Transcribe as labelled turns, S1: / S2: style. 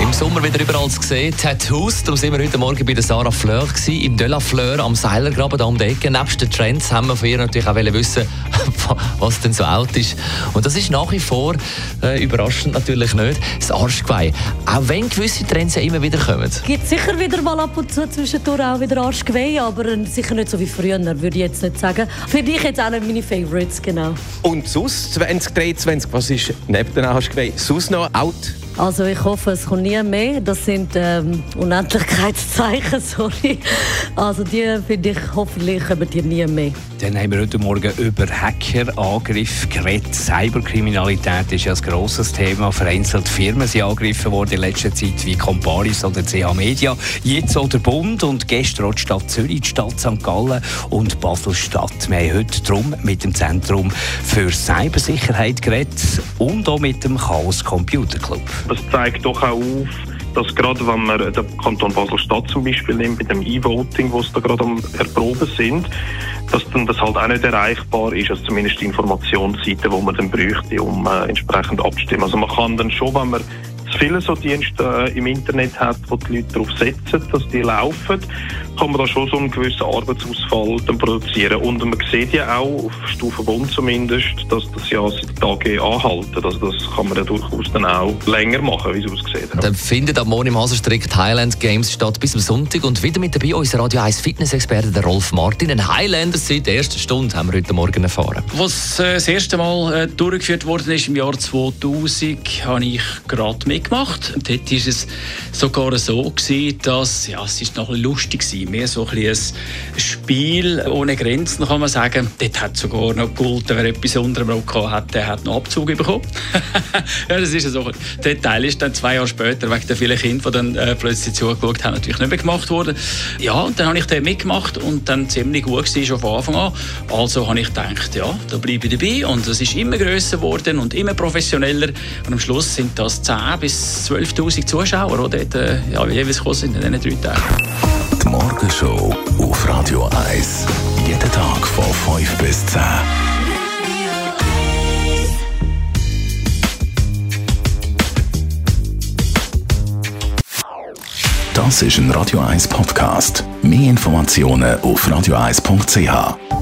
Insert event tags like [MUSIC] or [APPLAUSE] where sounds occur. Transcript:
S1: Im Sommer wieder überall zu sehen. Tattoos, darum sind wir heute Morgen bei der Sarah Fleur gewesen, im De La Fleur am Seilergraben, da um die Ecke. Nebst den Trends haben wir von ihr natürlich auch wissen, [LAUGHS] was denn so alt ist. Und das ist nach wie vor, äh, überraschend natürlich nicht, das Arschgeweih. Auch wenn gewisse Trends ja immer wieder kommen.
S2: Es gibt sicher wieder mal ab und zu zwischendurch auch wieder Arschgeweih, aber sicher nicht so wie früher, würde ich jetzt nicht sagen. Für dich jetzt auch nicht meine Favorites, genau.
S3: Und sonst 2023, was ist neben den Arschgeweih sonst noch out?
S2: Also ich hoffe, es kommt nie mehr. Das sind ähm, Unendlichkeitszeichen, [LAUGHS] sorry. Also die finde ich, hoffentlich kommen die nie mehr.
S4: Dann haben wir heute Morgen über Hackerangriffe geredet. Cyberkriminalität ist ja ein grosses Thema. Vereinzelt Firmen sind angegriffen worden in letzter Zeit, wie Comparis oder CH Media. Jetzt auch der Bund und gestern auch die Stadt Zürich, die Stadt St. Gallen und Basel-Stadt. Wir haben heute drum mit dem Zentrum für Cybersicherheit geredet und auch mit dem Chaos Computer Club.
S5: Das zeigt doch auch auf, dass gerade wenn man den Kanton Basel-Stadt zum Beispiel nimmt, mit dem E-Voting, wo es da gerade am Erproben sind, dass dann das halt auch nicht erreichbar ist, also zumindest die Informationsseite, die man dann bräuchte, um äh, entsprechend abzustimmen. Also man kann dann schon, wenn man viele so Dienste äh, im Internet hat, wo die Leute darauf setzen, dass die laufen, kann man da schon so einen gewissen Arbeitsausfall dann produzieren. Und man sieht ja auch, auf Stufe Bund zumindest, dass das ja seit Tagen anhalten. Also das kann man ja durchaus dann auch länger machen, wie es aussieht.
S1: Dann findet am Morgen im Hasenstrick Highland Games statt bis am Sonntag und wieder mit dabei unser Radio 1 Fitness-Experte, der Rolf Martin. Ein Highlander seit der ersten Stunde haben wir heute Morgen erfahren.
S6: Was äh, das erste Mal äh, durchgeführt worden ist im Jahr 2000, habe ich gerade mitgemacht. Und dort war es sogar so, gewesen, dass ja, es ist noch ein lustig war mehr so ein, ein Spiel ohne Grenzen, kann man sagen. Dort hat sogar noch gegolten, wer etwas unter dem Rock hat, der hat einen Abzug bekommen. [LAUGHS] ja, das ist so. Der Teil ist dann zwei Jahre später, wegen der vielen Kinder, die dann äh, plötzlich zugeschaut haben, natürlich nicht mehr gemacht worden. Ja, und dann habe ich den mitgemacht und dann ziemlich gut war schon von Anfang an. Also habe ich gedacht, ja, da bleibe ich dabei und es ist immer grösser geworden und immer professioneller und am Schluss sind das 10.000 bis 12'000 Zuschauer, die dort äh, ja, jeweils gekommen sind in diesen drei Tagen.
S7: Die Morgenshow auf Radio 1. Jeden Tag von 5 bis 10. Das ist ein Radio 1 Podcast. Mehr Informationen auf radio1.ch.